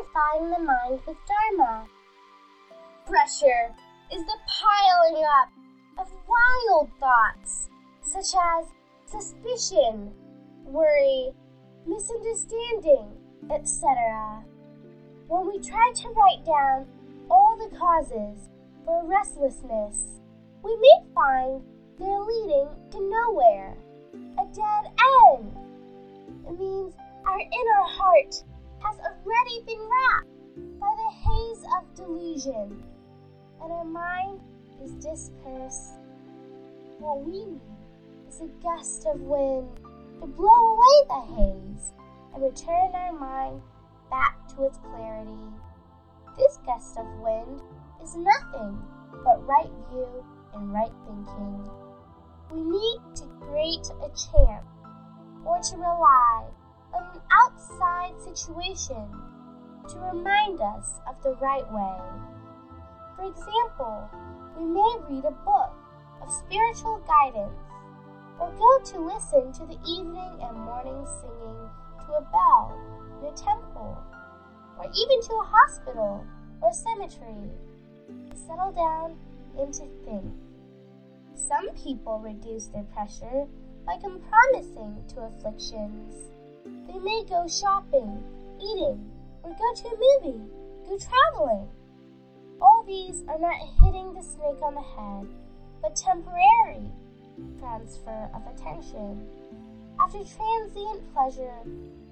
purifying the mind with Dharma. Pressure is the piling up of wild thoughts, such as suspicion, worry, misunderstanding, etc. When we try to write down all the causes for restlessness, we may find they're leading to nowhere, a dead end. It means our inner heart has already been wrapped by the haze of delusion, and our mind is dispersed. What we need is a gust of wind to blow away the haze and return our mind back to its clarity. This gust of wind is nothing but right view and right thinking. We need to create a chant or to rely on outside situation to remind us of the right way. For example, we may read a book of spiritual guidance or go to listen to the evening and morning singing to a bell in a temple or even to a hospital or cemetery. to Settle down and to think. Some people reduce their pressure by compromising to afflictions. They may go shopping, eating, or go to a movie, go traveling. All these are not hitting the snake on the head, but temporary transfer of attention. After transient pleasure,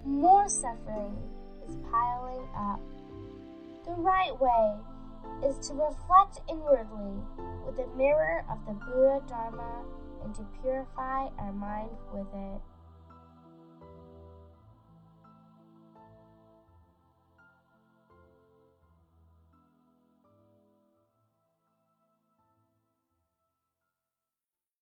more suffering is piling up. The right way is to reflect inwardly with the mirror of the Buddha Dharma and to purify our mind with it.